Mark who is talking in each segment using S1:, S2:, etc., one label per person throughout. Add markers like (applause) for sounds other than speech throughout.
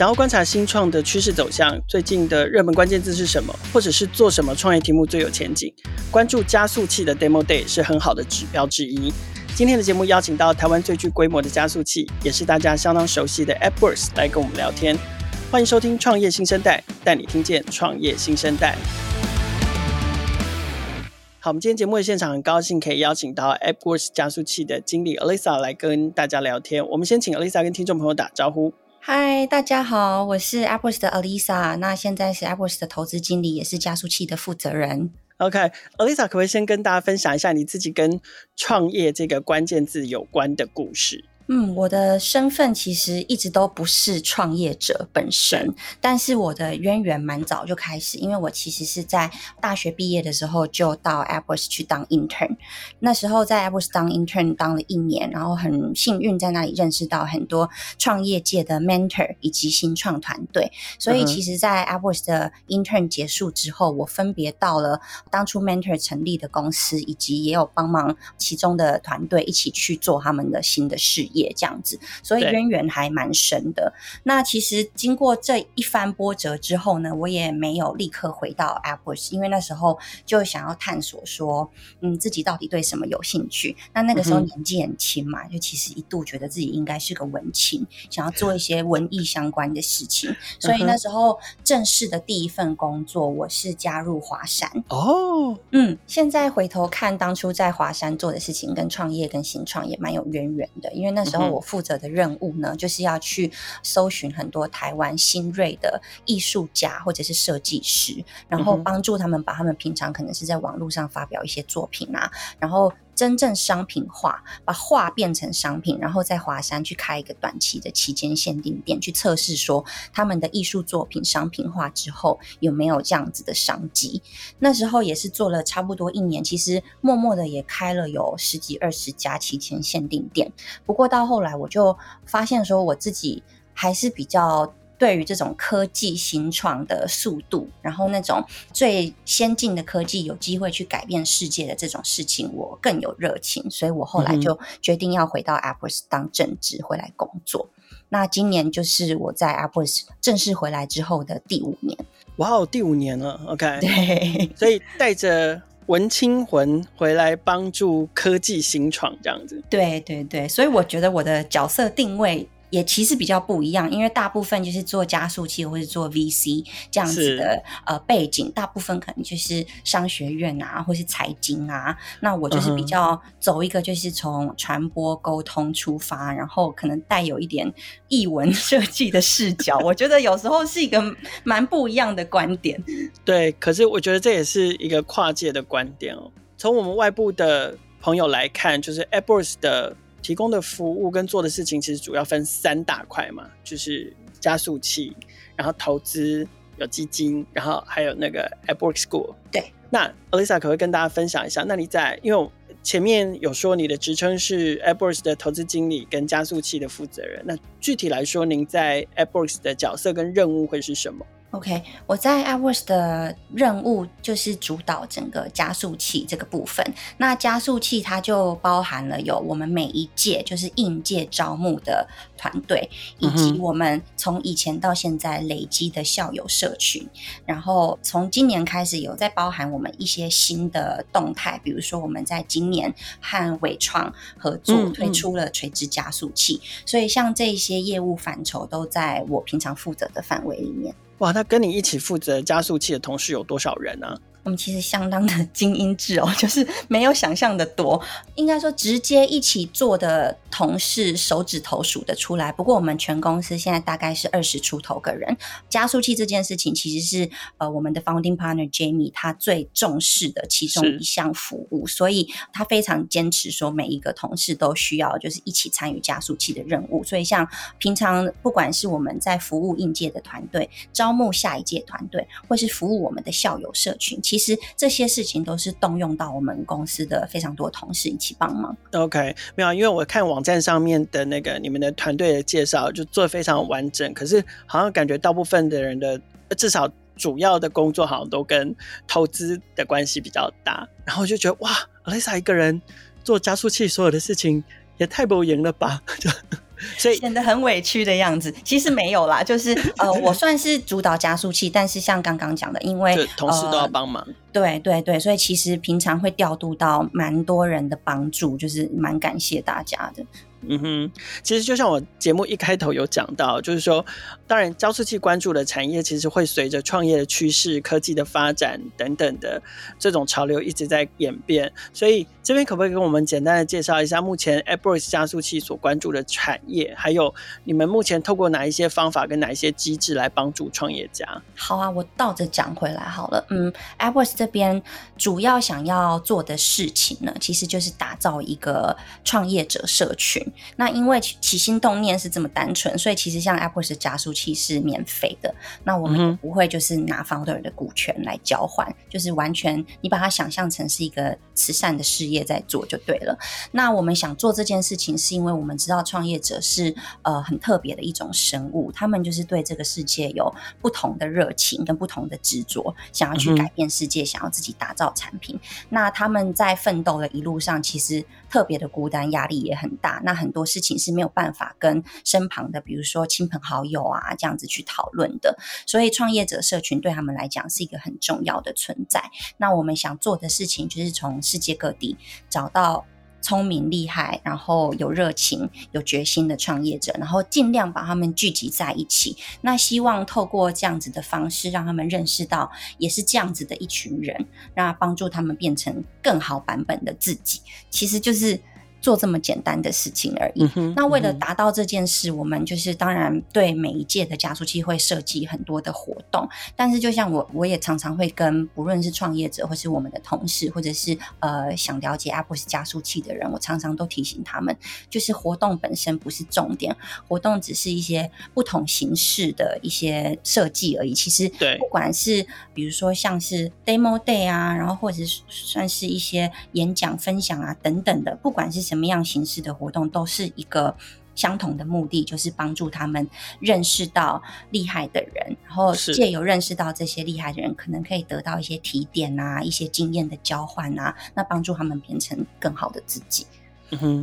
S1: 想要观察新创的趋势走向，最近的热门关键字是什么，或者是做什么创业题目最有前景？关注加速器的 Demo Day 是很好的指标之一。今天的节目邀请到台湾最具规模的加速器，也是大家相当熟悉的 AppWorks 来跟我们聊天。欢迎收听《创业新生代》，带你听见创业新生代。好，我们今天节目的现场很高兴可以邀请到 AppWorks 加速器的经理 Alisa 来跟大家聊天。我们先请 Alisa 跟听众朋友打招呼。
S2: 嗨，大家好，我是 Apple's 的 Alisa，那现在是 Apple's 的投资经理，也是加速器的负责人。
S1: OK，Alyssa，可不可以先跟大家分享一下你自己跟创业这个关键字有关的故事？
S2: 嗯，我的身份其实一直都不是创业者本身，但是我的渊源蛮早就开始，因为我其实是在大学毕业的时候就到 AppWorks 去当 intern，那时候在 AppWorks 当 intern 当了一年，然后很幸运在那里认识到很多创业界的 mentor 以及新创团队，所以其实，在 AppWorks 的 intern 结束之后，我分别到了当初 mentor 成立的公司，以及也有帮忙其中的团队一起去做他们的新的事业。这样子，所以渊源还蛮深的。那其实经过这一番波折之后呢，我也没有立刻回到 AppWorks，因为那时候就想要探索说，嗯，自己到底对什么有兴趣。那那个时候年纪很轻嘛，就其实一度觉得自己应该是个文青，想要做一些文艺相关的事情。所以那时候正式的第一份工作，我是加入华山。哦，嗯，现在回头看当初在华山做的事情，跟创业跟新创也蛮有渊源的，因为那时候。我负责的任务呢，就是要去搜寻很多台湾新锐的艺术家或者是设计师，然后帮助他们把他们平常可能是在网络上发表一些作品啊，然后。真正商品化，把画变成商品，然后在华山去开一个短期的期间限定店，去测试说他们的艺术作品商品化之后有没有这样子的商机。那时候也是做了差不多一年，其实默默的也开了有十几二十家期间限定店。不过到后来我就发现说，我自己还是比较。对于这种科技新创的速度，然后那种最先进的科技有机会去改变世界的这种事情，我更有热情，所以我后来就决定要回到 AppWorks 当正职回来工作。那今年就是我在 AppWorks 正式回来之后的第五年。
S1: 哇哦，第五年了，OK。(laughs)
S2: 对，
S1: 所以带着文青魂回来帮助科技新创这样子。
S2: 对对对，所以我觉得我的角色定位。也其实比较不一样，因为大部分就是做加速器或者做 VC 这样子的呃背景，大部分可能就是商学院啊，或是财经啊。那我就是比较走一个就是从传播沟通出发，然后可能带有一点译文 (laughs) 设计的视角。我觉得有时候是一个蛮不一样的观点。(laughs)
S1: 对，可是我觉得这也是一个跨界的观点哦。从我们外部的朋友来看，就是 AppWorks 的。提供的服务跟做的事情其实主要分三大块嘛，就是加速器，然后投资有基金，然后还有那个 AppWorks School。
S2: 对，
S1: 那 Alyssa 可不可以跟大家分享一下？那你在因为前面有说你的职称是 AppWorks 的投资经理跟加速器的负责人，那具体来说，您在 AppWorks 的角色跟任务会是什么
S2: ？OK，我在 AppWorks 的任务就是主导整个加速器这个部分。那加速器它就包含了有我们每一届就是应届招募的团队，以及我们从以前到现在累积的校友社群。然后从今年开始有在包含我们一些新的动态，比如说我们在今年和伟创合作推出了垂直加速器。所以像这些业务范畴都在我平常负责的范围里面。
S1: 哇，那跟你一起负责加速器的同事有多少人呢？
S2: 我们其实相当的精英制哦，就是没有想象的多。应该说，直接一起做的同事手指头数得出来。不过，我们全公司现在大概是二十出头个人。加速器这件事情，其实是呃我们的 founding partner Jamie 他最重视的其中一项服务，所以他非常坚持说，每一个同事都需要就是一起参与加速器的任务。所以，像平常不管是我们在服务应届的团队，招募下一届团队，或是服务我们的校友社群。其实其实这些事情都是动用到我们公司的非常多同事一起帮忙。
S1: OK，没有，因为我看网站上面的那个你们的团队的介绍，就做的非常完整。可是好像感觉大部分的人的至少主要的工作好像都跟投资的关系比较大。然后就觉得哇，Alisa 一个人做加速器所有的事情也太不赢了吧？(laughs) 就所以
S2: 显得很委屈的样子。其实没有啦，就是 (laughs) 呃，我算是主导加速器，但是像刚刚讲的，因为
S1: 同事都要帮忙。
S2: 呃对对对，所以其实平常会调度到蛮多人的帮助，就是蛮感谢大家的。
S1: 嗯哼，其实就像我节目一开头有讲到，就是说，当然加速器关注的产业其实会随着创业的趋势、科技的发展等等的这种潮流一直在演变。所以这边可不可以跟我们简单的介绍一下目前 AppWorks 加速器所关注的产业，还有你们目前透过哪一些方法跟哪一些机制来帮助创业家？
S2: 好啊，我倒着讲回来好了。嗯，AppWorks 这边主要想要做的事情呢，其实就是打造一个创业者社群。那因为起心动念是这么单纯，所以其实像 AppWorks 加速器是免费的。那我们也不会就是拿 founder 的股权来交换，嗯、就是完全你把它想象成是一个慈善的事业在做就对了。那我们想做这件事情，是因为我们知道创业者是呃很特别的一种生物，他们就是对这个世界有不同的热情跟不同的执着，想要去改变世界，嗯、想要自己打造产品。那他们在奋斗的一路上，其实特别的孤单，压力也很大。那很多事情是没有办法跟身旁的，比如说亲朋好友啊这样子去讨论的。所以创业者社群对他们来讲是一个很重要的存在。那我们想做的事情就是从世界各地找到聪明厉害，然后有热情、有决心的创业者，然后尽量把他们聚集在一起。那希望透过这样子的方式，让他们认识到也是这样子的一群人，那帮助他们变成更好版本的自己。其实就是。做这么简单的事情而已。嗯、那为了达到这件事，嗯、我们就是当然对每一届的加速器会设计很多的活动。但是就像我，我也常常会跟不论是创业者，或是我们的同事，或者是呃想了解 AppWorks 加速器的人，我常常都提醒他们，就是活动本身不是重点，活动只是一些不同形式的一些设计而已。其实，对，不管是比如说像是 Demo Day 啊，然后或者是算是一些演讲分享啊等等的，不管是。什么样形式的活动都是一个相同的目的，就是帮助他们认识到厉害的人，然后借由认识到这些厉害的人，可能可以得到一些提点啊，一些经验的交换啊，那帮助他们变成更好的自己。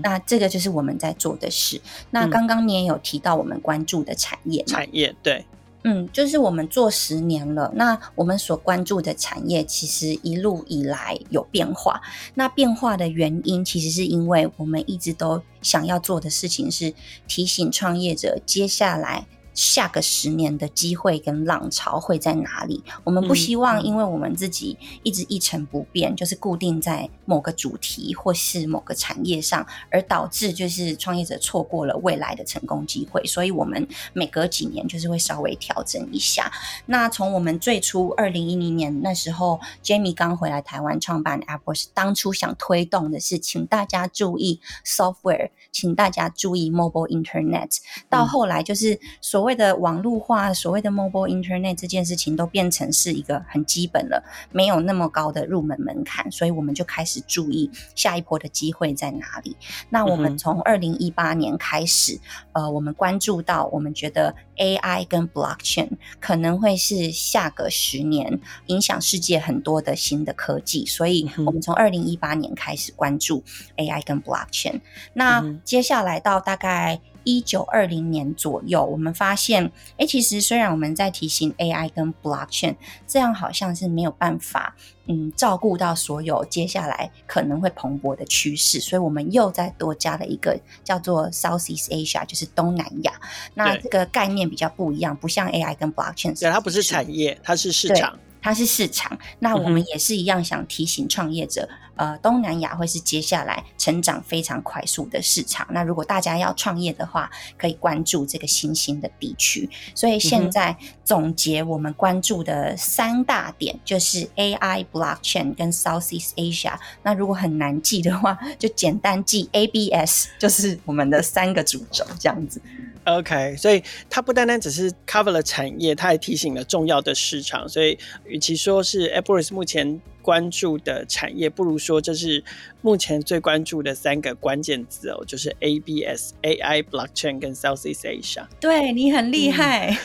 S2: 那这个就是我们在做的事。那刚刚你也有提到我们关注的产业，
S1: 产业对。
S2: 嗯，就是我们做十年了，那我们所关注的产业其实一路以来有变化。那变化的原因，其实是因为我们一直都想要做的事情是提醒创业者接下来。下个十年的机会跟浪潮会在哪里？我们不希望，因为我们自己一直一成不变，嗯、就是固定在某个主题或是某个产业上，而导致就是创业者错过了未来的成功机会。所以，我们每隔几年就是会稍微调整一下。那从我们最初二零一零年那时候，Jamie 刚回来台湾创办 AppWorks，当初想推动的是，请大家注意 software，请大家注意 mobile internet。到后来就是所谓的网络化，所谓的 mobile internet 这件事情都变成是一个很基本了，没有那么高的入门门槛，所以我们就开始注意下一波的机会在哪里。那我们从二零一八年开始，呃，我们关注到，我们觉得 AI 跟 blockchain 可能会是下个十年影响世界很多的新的科技，所以我们从二零一八年开始关注 AI 跟 blockchain。那接下来到大概。一九二零年左右，我们发现，哎，其实虽然我们在提醒 AI 跟 Blockchain，这样好像是没有办法，嗯，照顾到所有接下来可能会蓬勃的趋势，所以我们又再多加了一个叫做 Southeast Asia，就是东南亚。那这个概念比较不一样，不像 AI 跟 Blockchain，
S1: 对，它不是产业，它是市场。
S2: 它是市场，那我们也是一样想提醒创业者，嗯、呃，东南亚会是接下来成长非常快速的市场。那如果大家要创业的话，可以关注这个新兴的地区。所以现在总结我们关注的三大点，就是 AI、Blockchain 跟 Southeast Asia。那如果很难记的话，就简单记 ABS，就是我们的三个主轴这样子。
S1: OK，所以它不单单只是 cover 了产业，它还提醒了重要的市场。所以，与其说是 AppWorks 目前关注的产业，不如说这是目前最关注的三个关键字哦，就是 ABS、AI、Blockchain 跟 Southeast Asia。
S2: 对，你很厉害。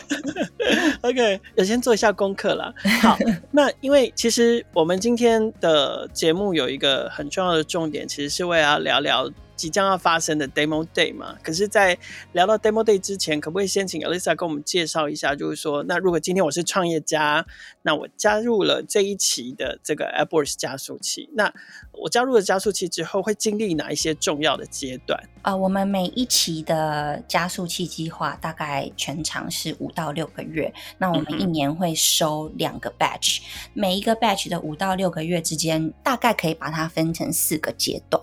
S1: 嗯、(laughs) OK，要先做一下功课了。好，(laughs) 那因为其实我们今天的节目有一个很重要的重点，其实是为了要聊聊。即将要发生的 Demo Day 嘛。可是，在聊到 Demo Day 之前，可不可以先请 Alyssa 跟我们介绍一下，就是说，那如果今天我是创业家，那我加入了这一期的这个 AppWorks 加速器，那我加入了加速器之后，会经历哪一些重要的阶段？
S2: 呃，我们每一期的加速器计划大概全长是五到六个月，那我们一年会收两个 batch，嗯、每一个 batch 的五到六个月之间，大概可以把它分成四个阶段。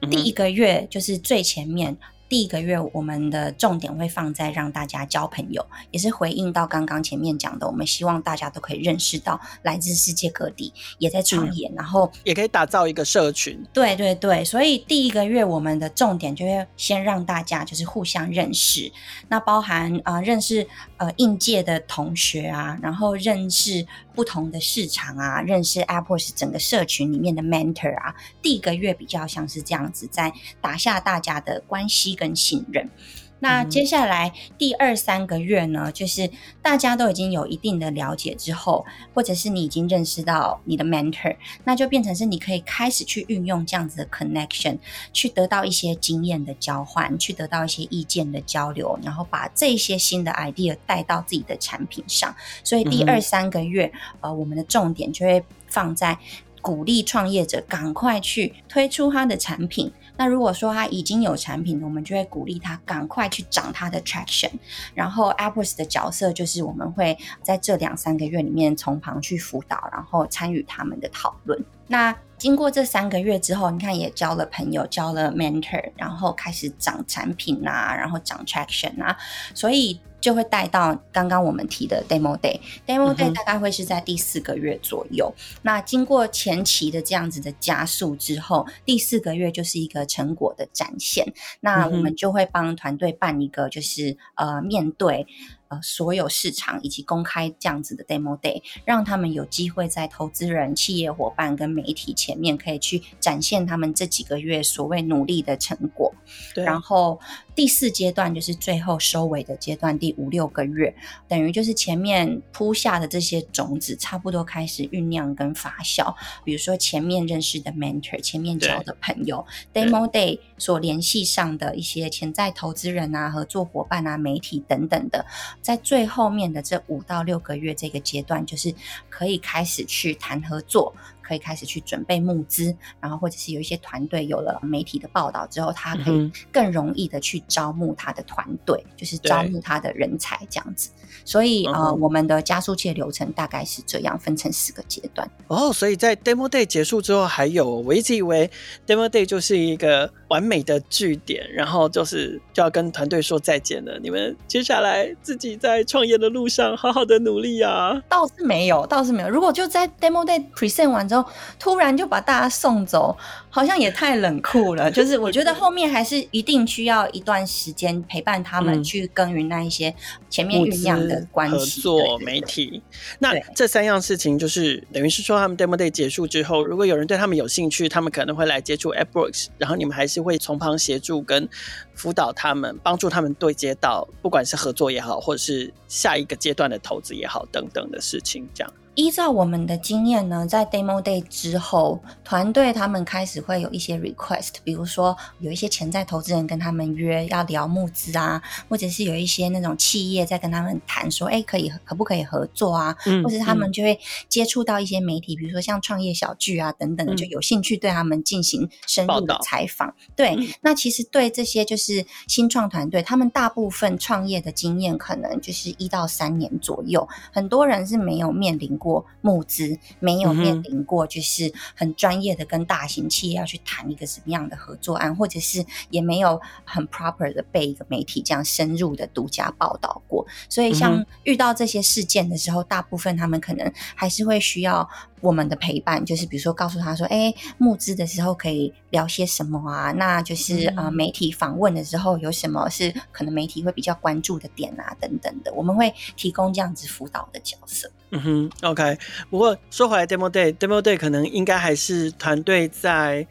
S2: 嗯、第一个月就是最前面。第一个月，我们的重点会放在让大家交朋友，也是回应到刚刚前面讲的，我们希望大家都可以认识到来自世界各地也在创业，嗯、然后
S1: 也可以打造一个社群。
S2: 对对对，所以第一个月我们的重点就会先让大家就是互相认识，那包含啊、呃、认识呃应届的同学啊，然后认识不同的市场啊，认识 AppWorks 整个社群里面的 mentor 啊。第一个月比较像是这样子，在打下大家的关系。跟信任，那接下来第二三个月呢，就是大家都已经有一定的了解之后，或者是你已经认识到你的 mentor，那就变成是你可以开始去运用这样子的 connection，去得到一些经验的交换，去得到一些意见的交流，然后把这些新的 idea 带到自己的产品上。所以第二三个月，呃，我们的重点就会放在鼓励创业者赶快去推出他的产品。那如果说他已经有产品，我们就会鼓励他赶快去涨他的 traction。然后，Apple's 的角色就是我们会在这两三个月里面从旁去辅导，然后参与他们的讨论。那经过这三个月之后，你看也交了朋友，交了 mentor，然后开始涨产品啊，然后涨 traction 啊，所以。就会带到刚刚我们提的 Demo Day，Demo Day 大概会是在第四个月左右。嗯、那经过前期的这样子的加速之后，第四个月就是一个成果的展现。那我们就会帮团队办一个，就是呃面对。呃，所有市场以及公开这样子的 Demo Day，让他们有机会在投资人、企业伙伴跟媒体前面，可以去展现他们这几个月所谓努力的成果。对。然后第四阶段就是最后收尾的阶段，第五六个月，等于就是前面铺下的这些种子，差不多开始酝酿跟发酵。比如说前面认识的 Mentor，前面交的朋友，Demo Day 所联系上的一些潜在投资人啊、合作伙伴啊、媒体等等的。在最后面的这五到六个月这个阶段，就是可以开始去谈合作。可以开始去准备募资，然后或者是有一些团队有了媒体的报道之后，他可以更容易的去招募他的团队，嗯、就是招募他的人才这样子。所以呃，我们的加速器的流程大概是这样，分成四个阶段。
S1: 哦，所以在 Demo Day 结束之后，还有我一直以为 Demo Day 就是一个完美的据点，然后就是就要跟团队说再见了。你们接下来自己在创业的路上好好的努力啊！
S2: 倒是没有，倒是没有。如果就在 Demo Day present 完之后，突然就把大家送走，好像也太冷酷了。(laughs) 就是我觉得后面还是一定需要一段时间陪伴他们去耕耘那一些前面酝酿的关系、
S1: 合作、媒体。那这三样事情就是等于是说，他们 Demo Day 结束之后，如果有人对他们有兴趣，他们可能会来接触 AppWorks，然后你们还是会从旁协助跟辅导他们，帮助他们对接到不管是合作也好，或者是下一个阶段的投资也好等等的事情，这样。
S2: 依照我们的经验呢，在 Demo Day 之后，团队他们开始会有一些 request，比如说有一些潜在投资人跟他们约要聊募资啊，或者是有一些那种企业在跟他们谈说，哎，可以可不可以合作啊？嗯，或者他们就会接触到一些媒体，比如说像创业小聚啊等等的，就有兴趣对他们进行深入的采访。对，嗯，那其实对这些就是新创团队，他们大部分创业的经验可能就是一到三年左右，很多人是没有面临过。过募资没有面临过，就是很专业的跟大型企业要去谈一个什么样的合作案，或者是也没有很 proper 的被一个媒体这样深入的独家报道过。所以，像遇到这些事件的时候，大部分他们可能还是会需要我们的陪伴，就是比如说告诉他说：“哎，募资的时候可以聊些什么啊？那就是呃，媒体访问的时候有什么是可能媒体会比较关注的点啊，等等的，我们会提供这样子辅导的角色。”
S1: 嗯哼，OK。不过说回来，Demo Day，Demo Day 可能应该还是团队在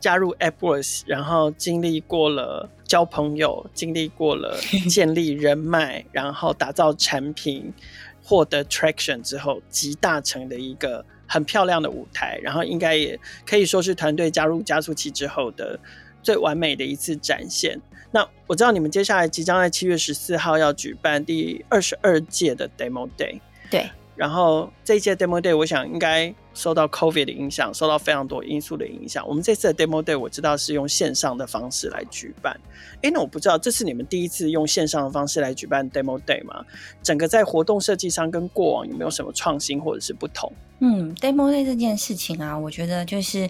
S1: 加入 AppWorks，然后经历过了交朋友，经历过了建立人脉，(laughs) 然后打造产品，获得 traction 之后，集大成的一个很漂亮的舞台。然后应该也可以说是团队加入加速器之后的最完美的一次展现。那我知道你们接下来即将在七月十四号要举办第二十二届的 Demo Day，
S2: 对。然
S1: 后这一届 Demo Day，我想应该受到 COVID 的影响，受到非常多因素的影响。我们这次的 Demo Day 我知道是用线上的方式来举办。诶，那我不知道这是你们第一次用线上的方式来举办 Demo Day 吗？整个在活动设计上跟过往有没有什么创新或者是不同？
S2: 嗯，Demo Day 这件事情啊，我觉得就是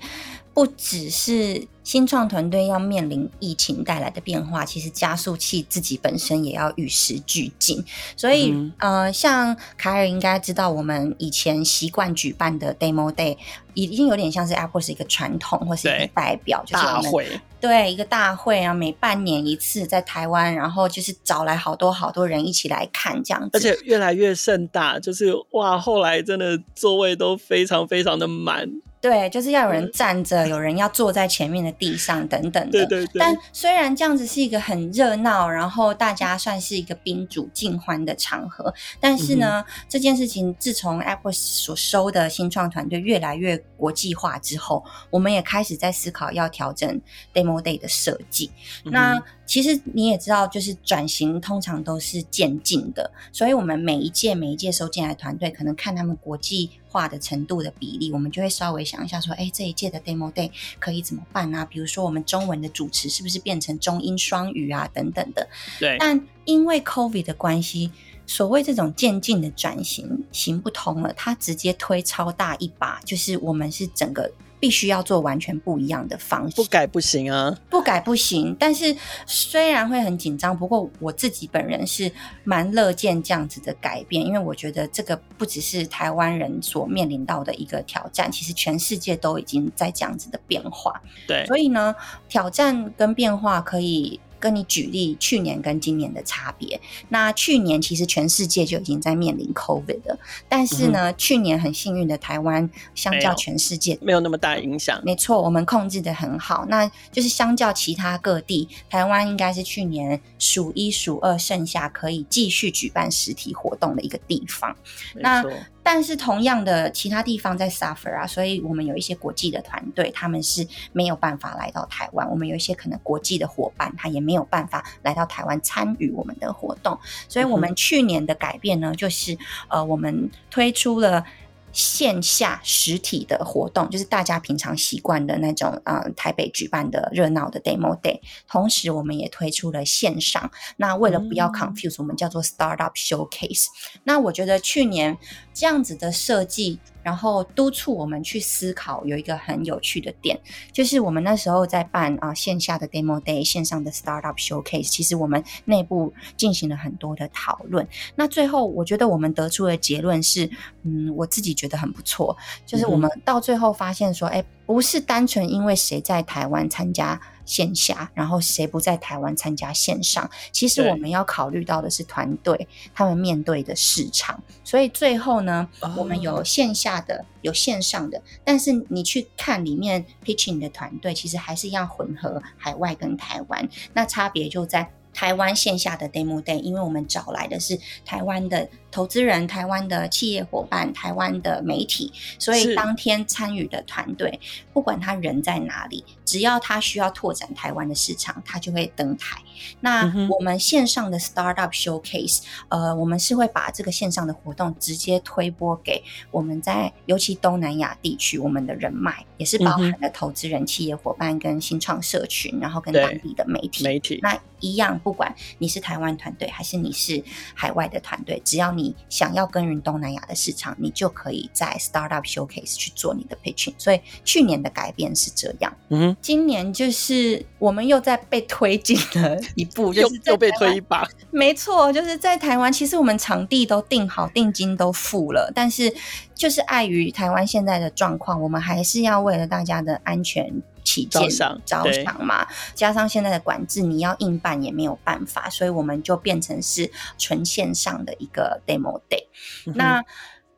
S2: 不只是。新创团队要面临疫情带来的变化，其实加速器自己本身也要与时俱进。所以，嗯、呃，像凯尔应该知道，我们以前习惯举办的 Demo Day 已经有点像是 Apple 是一个传统，或是一个代表，就是
S1: 大会，
S2: 对一个大会啊，每半年一次在台湾，然后就是找来好多好多人一起来看这样子，
S1: 而且越来越盛大，就是哇，后来真的座位都非常非常的满。
S2: 对，就是要有人站着，嗯、有人要坐在前面的地上等等的。
S1: 对对对。
S2: 但虽然这样子是一个很热闹，然后大家算是一个宾主尽欢的场合，但是呢，嗯、这件事情自从 Apple 所收的新创团队越来越国际化之后，我们也开始在思考要调整 Demo Day 的设计。嗯、那其实你也知道，就是转型通常都是渐进的，所以我们每一届每一届收进来的团队，可能看他们国际化的程度的比例，我们就会稍微想一下说，哎，这一届的 Demo Day 可以怎么办啊？比如说，我们中文的主持是不是变成中英双语啊？等等的。
S1: 对。
S2: 但因为 COVID 的关系，所谓这种渐进的转型行不通了，它直接推超大一把，就是我们是整个。必须要做完全不一样的方式，
S1: 不改不行啊！
S2: 不改不行。但是虽然会很紧张，不过我自己本人是蛮乐见这样子的改变，因为我觉得这个不只是台湾人所面临到的一个挑战，其实全世界都已经在这样子的变化。
S1: 对，
S2: 所以呢，挑战跟变化可以。跟你举例，去年跟今年的差别。那去年其实全世界就已经在面临 COVID 了，但是呢，嗯、去年很幸运的台湾，相较全世界
S1: 没有，没有那么大影响。
S2: 没错，我们控制的很好。那就是相较其他各地，台湾应该是去年数一数二剩下可以继续举办实体活动的一个地方。那但是同样的，其他地方在 suffer 啊，所以我们有一些国际的团队，他们是没有办法来到台湾。我们有一些可能国际的伙伴，他也没有办法来到台湾参与我们的活动。所以，我们去年的改变呢，就是呃，我们推出了。线下实体的活动，就是大家平常习惯的那种，呃，台北举办的热闹的 Demo Day。同时，我们也推出了线上。那为了不要 confuse，我们叫做 Startup Showcase。那我觉得去年这样子的设计。然后督促我们去思考，有一个很有趣的点，就是我们那时候在办啊线下的 Demo Day，线上的 Startup Showcase，其实我们内部进行了很多的讨论。那最后我觉得我们得出的结论是，嗯，我自己觉得很不错，就是我们到最后发现说，哎，不是单纯因为谁在台湾参加。线下，然后谁不在台湾参加线上？其实我们要考虑到的是团队他们面对的市场。所以最后呢，我们有线下的，有线上的。但是你去看里面 pitching 的团队，其实还是一样混合海外跟台湾。那差别就在台湾线下的 Demo Day，因为我们找来的是台湾的。投资人、台湾的企业伙伴、台湾的媒体，所以当天参与的团队，不管他人在哪里，只要他需要拓展台湾的市场，他就会登台。那我们线上的 Startup Showcase，呃，我们是会把这个线上的活动直接推播给我们在尤其东南亚地区我们的人脉，也是包含了投资人、企业伙伴跟新创社群，然后跟当地的媒体。
S1: 媒体
S2: 那一样，不管你是台湾团队还是你是海外的团队，只要你。你想要耕耘东南亚的市场，你就可以在 Startup Showcase 去做你的 pitching。所以去年的改变是这样，嗯哼，今年就是我们又在被推进了一步，(laughs) 就是
S1: 又又被推一把。
S2: 没错，就是在台湾，其实我们场地都定好，定金都付了，但是就是碍于台湾现在的状况，我们还是要为了大家的安全。起见着想，嘛，加上现在的管制，你要硬办也没有办法，所以我们就变成是纯线上的一个 demo day。嗯、那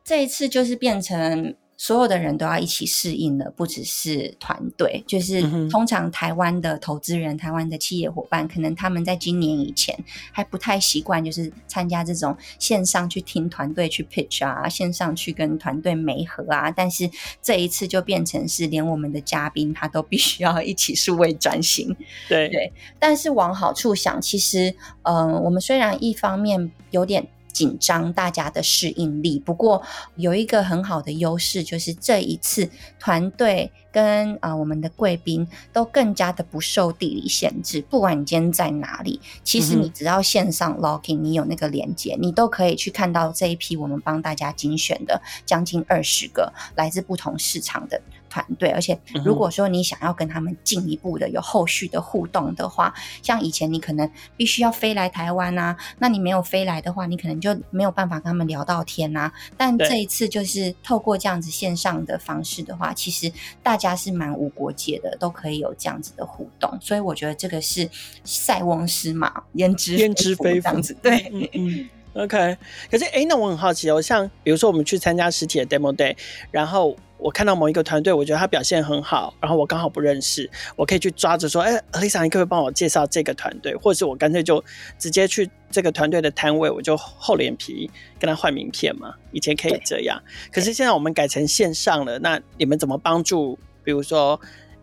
S2: 这一次就是变成所有的人都要一起适应的，不只是团队，就是通常台湾的投资人、台湾的企业伙伴，可能他们在今年以前还不太习惯，就是参加这种线上去听团队去 pitch 啊，线上去跟团队媒合啊。但是这一次就变成是连我们的嘉宾他都必须要一起数位转型。(laughs)
S1: 对
S2: 对，但是往好处想，其实嗯、呃，我们虽然一方面有点。紧张大家的适应力，不过有一个很好的优势，就是这一次团队跟啊、呃、我们的贵宾都更加的不受地理限制。不管你今天在哪里，其实你只要线上 login，你有那个连接，你都可以去看到这一批我们帮大家精选的将近二十个来自不同市场的团队。而且如果说你想要跟他们进一步的有后续的互动的话，像以前你可能必须要飞来台湾啊，那你没有飞来的话，你可能就没有办法跟他们聊到天啊。但这一次就是透过这样子线上的方式的话，其实大家是蛮无国界的，都可以有这样子的互动。所以我觉得这个是塞翁失马焉知
S1: 焉知非福这样子。对，嗯，嗯，OK。可是哎，那我很好奇哦，像比如说我们去参加实体的 Demo Day，然后。我看到某一个团队，我觉得他表现很好，然后我刚好不认识，我可以去抓着说，哎，Alyssa，你可不可以帮我介绍这个团队？或者是我干脆就直接去这个团队的摊位，我就厚脸皮跟他换名片嘛？以前可以这样，可是现在我们改成线上了，那你们怎么帮助？比如说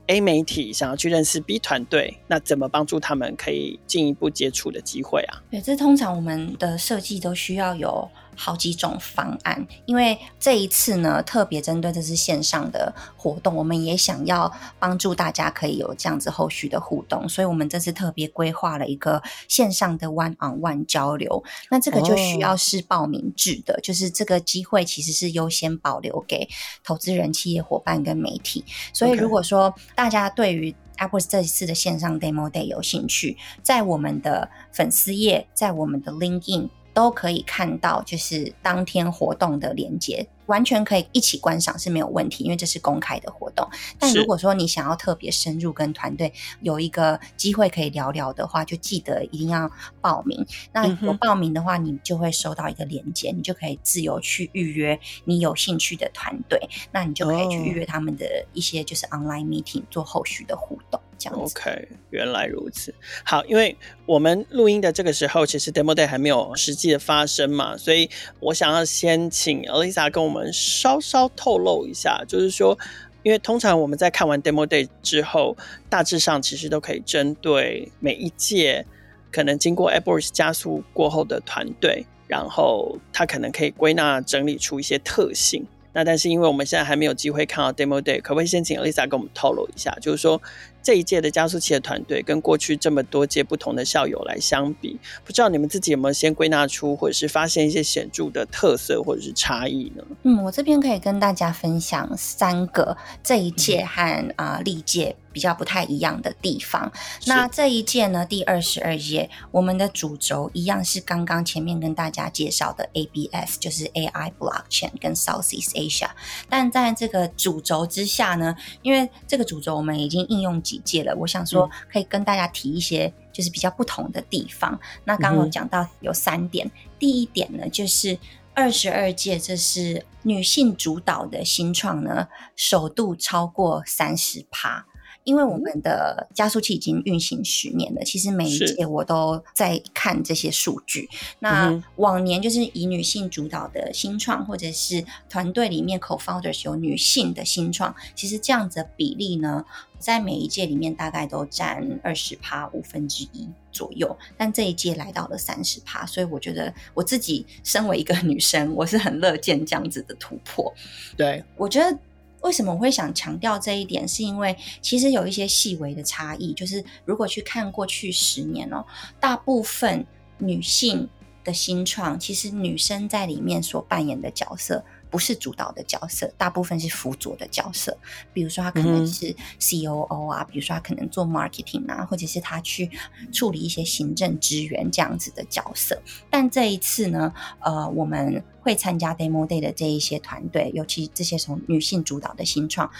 S1: A 媒体想要去认识 B 团队，那怎么帮助他们可以进一步接触的机会啊？
S2: 对，这通常我们的设计都需要有。好几种方案，因为这一次呢，特别针对这是线上的活动，我们也想要帮助大家可以有这样子后续的互动，所以我们这次特别规划了一个线上的 one on one 交流。那这个就需要是报名制的，oh. 就是这个机会其实是优先保留给投资人、企业伙伴跟媒体。所以如果说大家对于 AppWorks 这一次的线上 Demo Day 有兴趣，在我们的粉丝页，在我们的 LinkedIn。都可以看到，就是当天活动的连接，完全可以一起观赏是没有问题，因为这是公开的活动。但如果说你想要特别深入跟团队有一个机会可以聊聊的话，就记得一定要报名。那有报名的话，你就会收到一个连接，你就可以自由去预约你有兴趣的团队，那你就可以去预约他们的一些就是 online meeting 做后续的互动。
S1: OK，原来如此。好，因为我们录音的这个时候，其实 Demo Day 还没有实际的发生嘛，所以我想要先请 Alisa 跟我们稍稍透露一下，就是说，因为通常我们在看完 Demo Day 之后，大致上其实都可以针对每一届可能经过 AppWorks 加速过后的团队，然后他可能可以归纳整理出一些特性。那但是因为我们现在还没有机会看到 Demo Day，可不可以先请 Lisa 跟我们透露一下，就是说这一届的加速器的团队跟过去这么多届不同的校友来相比，不知道你们自己有没有先归纳出或者是发现一些显著的特色或者是差异呢？
S2: 嗯，我这边可以跟大家分享三个这一届和啊历届。比较不太一样的地方。那这一届呢，第二十二届，我们的主轴一样是刚刚前面跟大家介绍的 ABS，就是 AI Blockchain 跟 Southeast Asia。但在这个主轴之下呢，因为这个主轴我们已经应用几届了，我想说可以跟大家提一些就是比较不同的地方。嗯、那刚刚我讲到有三点，第一点呢，就是二十二届这是女性主导的新创呢，首度超过三十趴。因为我们的加速器已经运行十年了，其实每一届我都在看这些数据。那往年就是以女性主导的新创，或者是团队里面 co-founders 有女性的新创，其实这样子的比例呢，在每一届里面大概都占二十趴五分之一左右。但这一届来到了三十趴，所以我觉得我自己身为一个女生，我是很乐见这样子的突破。
S1: 对，
S2: 我觉得。为什么我会想强调这一点？是因为其实有一些细微的差异，就是如果去看过去十年哦，大部分女性的新创，其实女生在里面所扮演的角色不是主导的角色，大部分是辅佐的角色。比如说，她可能是 COO 啊，比如说她可能做 marketing 啊，或者是她去处理一些行政资源这样子的角色。但这一次呢，呃，我们会参加 Demo Day 的这一些团队，尤其这些从女性主导的新创，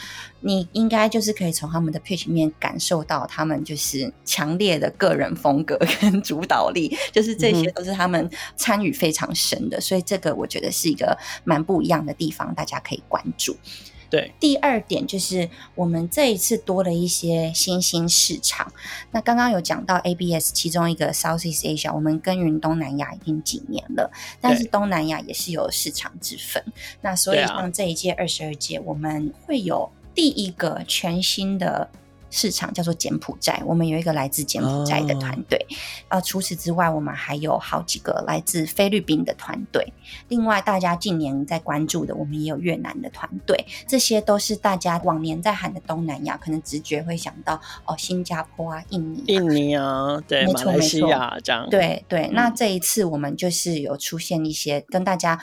S2: 你应该就是可以从他们的 pitch 里面感受到他们就是强烈的个人风格跟 (laughs) 主导力，就是这些都是他们参与非常深的，所以这个我觉得是一个蛮不一样的地方，大家可以关注。
S1: 对，
S2: 第二点就是我们这一次多了一些新兴市场。那刚刚有讲到 ABS，其中一个 Southeast Asia，我们耕耘东南亚已经几年了，但是东南亚也是有市场之分。那所以像这一届二十二届，我们会有第一个全新的。市场叫做柬埔寨，我们有一个来自柬埔寨的团队。呃、oh.，除此之外，我们还有好几个来自菲律宾的团队。另外，大家近年在关注的，我们也有越南的团队。这些都是大家往年在喊的东南亚，可能直觉会想到哦，新加坡啊、印尼、啊、
S1: 印尼啊，对，没错马来西亚这样。
S2: 对对，那这一次我们就是有出现一些跟大家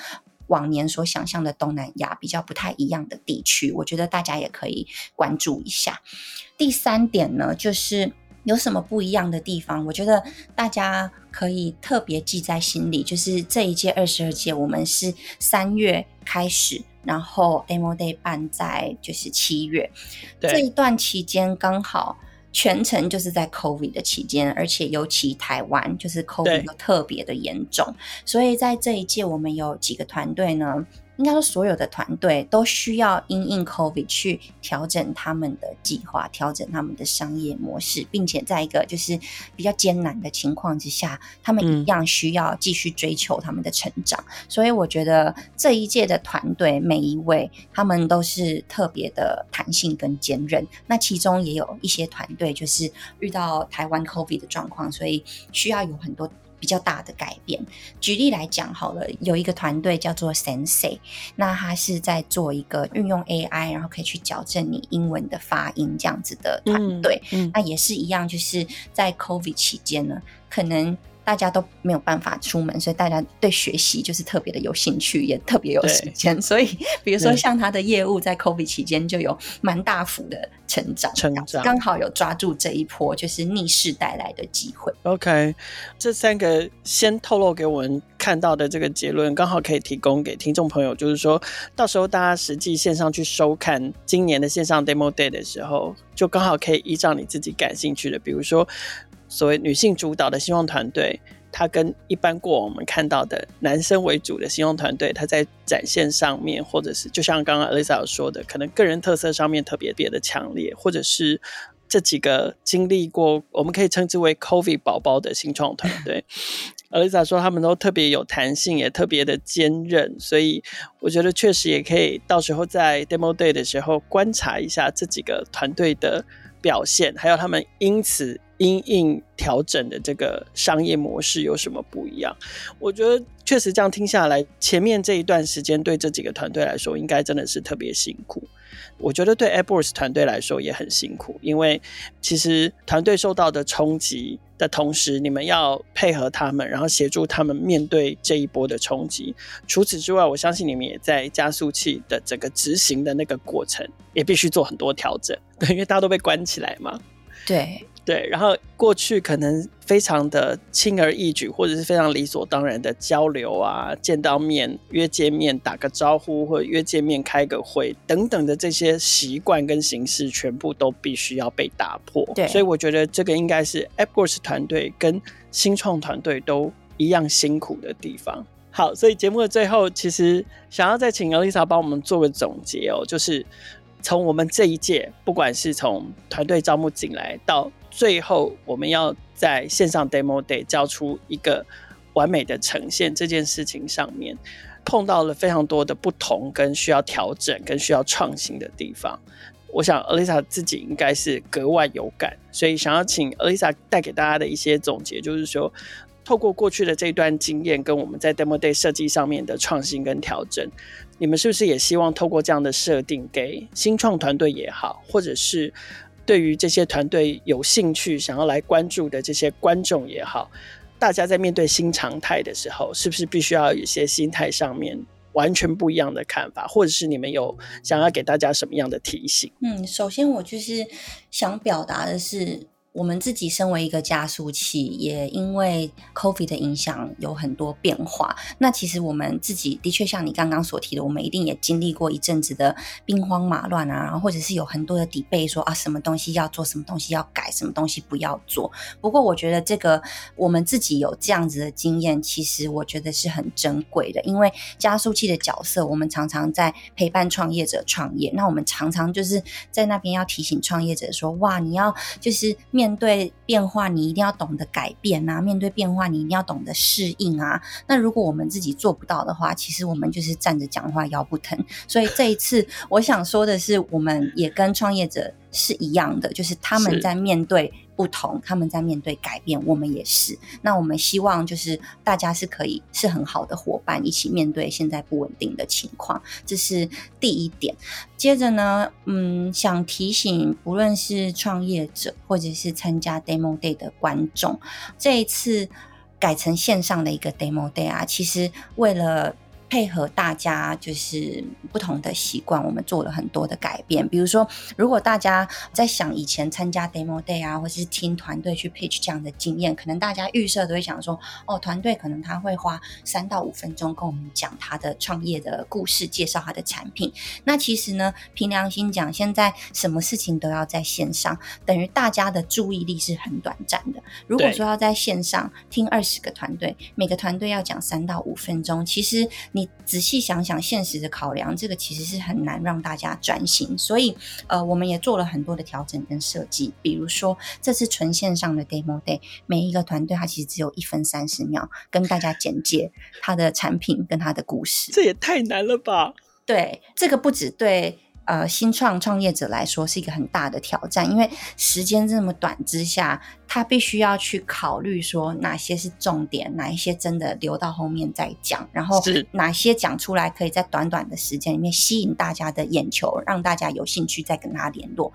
S2: 往年所想象的东南亚比较不太一样的地区，我觉得大家也可以关注一下。第三点呢，就是有什么不一样的地方？我觉得大家可以特别记在心里。就是这一届二十二届，我们是三月开始，然后 Demo Day 办在就是七月，这一段期间刚好全程就是在 COVID 的期间，而且尤其台湾就是 COVID 都特别的严重，所以在这一届我们有几个团队呢。应该说，所有的团队都需要因应 COVID 去调整他们的计划，调整他们的商业模式，并且在一个就是比较艰难的情况之下，他们一样需要继续追求他们的成长。嗯、所以，我觉得这一届的团队每一位，他们都是特别的弹性跟坚韧。那其中也有一些团队就是遇到台湾 COVID 的状况，所以需要有很多。比较大的改变。举例来讲，好了，有一个团队叫做 Sensei，那他是在做一个运用 AI，然后可以去矫正你英文的发音这样子的团队。嗯嗯。那也是一样，就是在 COVID 期间呢，可能。大家都没有办法出门，所以大家对学习就是特别的有兴趣，也特别有时间。所以，比如说像他的业务在 COVID 期间就有蛮大幅的成长，成长刚好有抓住这一波就是逆势带来的机会。
S1: OK，这三个先透露给我们看到的这个结论，刚好可以提供给听众朋友，就是说到时候大家实际线上去收看今年的线上 Demo Day 的时候，就刚好可以依照你自己感兴趣的，比如说。所谓女性主导的新创团队，它跟一般过往我们看到的男生为主的新创团队，它在展现上面，或者是就像刚刚 Lisa 说的，可能个人特色上面特别别的强烈，或者是这几个经历过我们可以称之为 COVID 宝宝的新创团队 Lisa 说他们都特别有弹性，也特别的坚韧，所以我觉得确实也可以到时候在 Demo Day 的时候观察一下这几个团队的表现，还有他们因此。因应调整的这个商业模式有什么不一样？我觉得确实这样听下来，前面这一段时间对这几个团队来说，应该真的是特别辛苦。我觉得对 AppWorks 团队来说也很辛苦，因为其实团队受到的冲击的同时，你们要配合他们，然后协助他们面对这一波的冲击。除此之外，我相信你们也在加速器的整个执行的那个过程，也必须做很多调整，对，因为大家都被关起来嘛。
S2: 对。
S1: 对，然后过去可能非常的轻而易举，或者是非常理所当然的交流啊，见到面约见面打个招呼，或者约见面开个会等等的这些习惯跟形式，全部都必须要被打破。
S2: 对，
S1: 所以我觉得这个应该是 AppWorks 团队跟新创团队都一样辛苦的地方。好，所以节目的最后，其实想要再请 Alyssa 帮我们做个总结哦，就是从我们这一届，不管是从团队招募进来到最后，我们要在线上 Demo Day 交出一个完美的呈现这件事情上面，碰到了非常多的不同跟需要调整跟需要创新的地方。我想，Elisa 自己应该是格外有感，所以想要请 Elisa 带给大家的一些总结，就是说，透过过去的这段经验跟我们在 Demo Day 设计上面的创新跟调整，你们是不是也希望透过这样的设定，给新创团队也好，或者是对于这些团队有兴趣想要来关注的这些观众也好，大家在面对新常态的时候，是不是必须要有一些心态上面完全不一样的看法，或者是你们有想要给大家什么样的提醒？
S2: 嗯，首先我就是想表达的是，我们自己身为一个加速器，也因为 COVID 的影响有很多变化。那其实我们自己的确像你刚刚所提的，我们一定也经历过一阵子的兵荒马乱啊，然后或者是有很多的底背说啊，什么东西要做，什么东西要改，什么东西不要做。不过我觉得这个我们自己有这样子的经验，其实我觉得是很珍贵的，因为加速器的角色，我们常常在陪伴创业者创业。那我们常常就是在那边要提醒创业者说，哇，你要就是面。面对变化，你一定要懂得改变啊！面对变化，你一定要懂得适应啊！那如果我们自己做不到的话，其实我们就是站着讲话腰不疼。所以这一次，我想说的是，我们也跟创业者是一样的，就是他们在面对。不同，他们在面对改变，我们也是。那我们希望就是大家是可以是很好的伙伴，一起面对现在不稳定的情况，这是第一点。接着呢，嗯，想提醒不论是创业者或者是参加 Demo Day 的观众，这一次改成线上的一个 Demo Day 啊，其实为了。配合大家就是不同的习惯，我们做了很多的改变。比如说，如果大家在想以前参加 Demo Day 啊，或是听团队去 pitch 这样的经验，可能大家预设都会想说，哦，团队可能他会花三到五分钟跟我们讲他的创业的故事，介绍他的产品。那其实呢，凭良心讲，现在什么事情都要在线上，等于大家的注意力是很短暂的。如果说要在线上听二十个团队，每个团队要讲三到五分钟，其实你。仔细想想，现实的考量，这个其实是很难让大家转型。所以，呃，我们也做了很多的调整跟设计。比如说，这次纯线上的 Demo Day，每一个团队它其实只有一分三十秒，跟大家简介它的产品跟它的故事。
S1: 这也太难了吧？
S2: 对，这个不只对。呃，新创创业者来说是一个很大的挑战，因为时间这么短之下，他必须要去考虑说哪些是重点，哪一些真的留到后面再讲，然后哪些讲出来可以在短短的时间里面吸引大家的眼球，让大家有兴趣再跟他联络。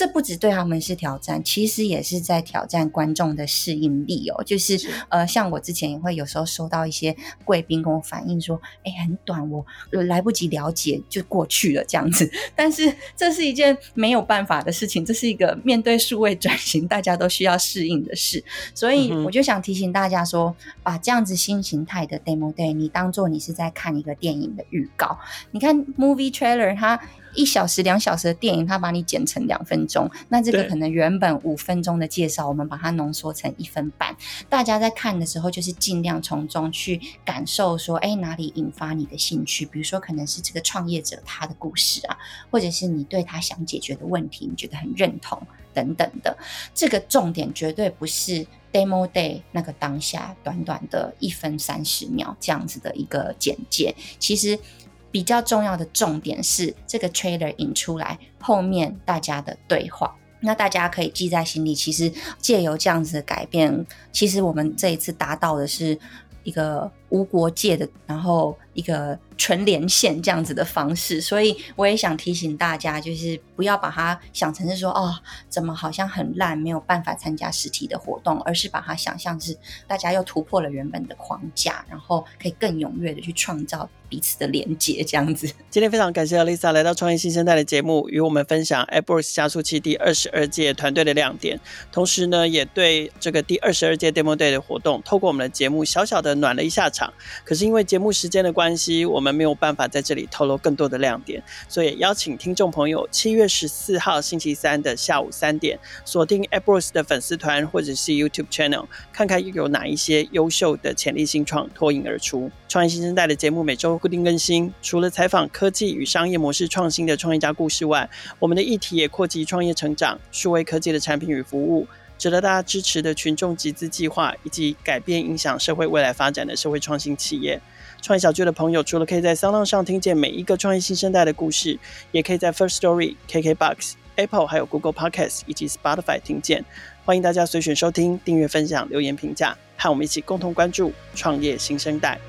S2: 这不只对他们是挑战，其实也是在挑战观众的适应力哦。就是，是呃，像我之前也会有时候收到一些贵宾跟我反映说，哎，很短，我来不及了解就过去了这样子。(laughs) 但是这是一件没有办法的事情，这是一个面对数位转型大家都需要适应的事。所以我就想提醒大家说，把这样子新形态的 Demo Day，你当做你是在看一个电影的预告。你看 Movie Trailer 它。一小时、两小时的电影，他把你剪成两分钟，那这个可能原本五分钟的介绍，我们把它浓缩成一分半。大家在看的时候，就是尽量从中去感受，说，哎，哪里引发你的兴趣？比如说，可能是这个创业者他的故事啊，或者是你对他想解决的问题，你觉得很认同等等的。这个重点绝对不是 Demo Day 那个当下短短的一分三十秒这样子的一个简介，其实。比较重要的重点是这个 trailer 引出来后面大家的对话，那大家可以记在心里。其实借由这样子的改变，其实我们这一次达到的是一个无国界的，然后一个纯连线这样子的方式。所以我也想提醒大家，就是不要把它想成是说哦，怎么好像很烂，没有办法参加实体的活动，而是把它想象是大家又突破了原本的框架，然后可以更踊跃的去创造。彼此的连接，这样子。今天非常感谢 Lisa 来到创业新生代的节目，与我们分享 AppWorks 加速器第二十二届团队的亮点。同时呢，也对这个第二十二届 Demo Day 的活动，透过我们的节目小小的暖了一下场。可是因为节目时间的关系，我们没有办法在这里透露更多的亮点，所以邀请听众朋友七月十四号星期三的下午三点，锁定 AppWorks 的粉丝团或者是 YouTube Channel，看看又有哪一些优秀的潜力新创脱颖而出。创业新生代的节目每周固定更新，除了采访科技与商业模式创新的创业家故事外，我们的议题也扩及创业成长、数位科技的产品与服务，值得大家支持的群众集资计划，以及改变影响社会未来发展的社会创新企业。创业小聚的朋友，除了可以在 s o n 上听见每一个创业新生代的故事，也可以在 First Story、KKBox、Apple 还有 Google Podcasts 以及 Spotify 听见。欢迎大家随选收听、订阅、分享、留言、评价，和我们一起共同关注创业新生代。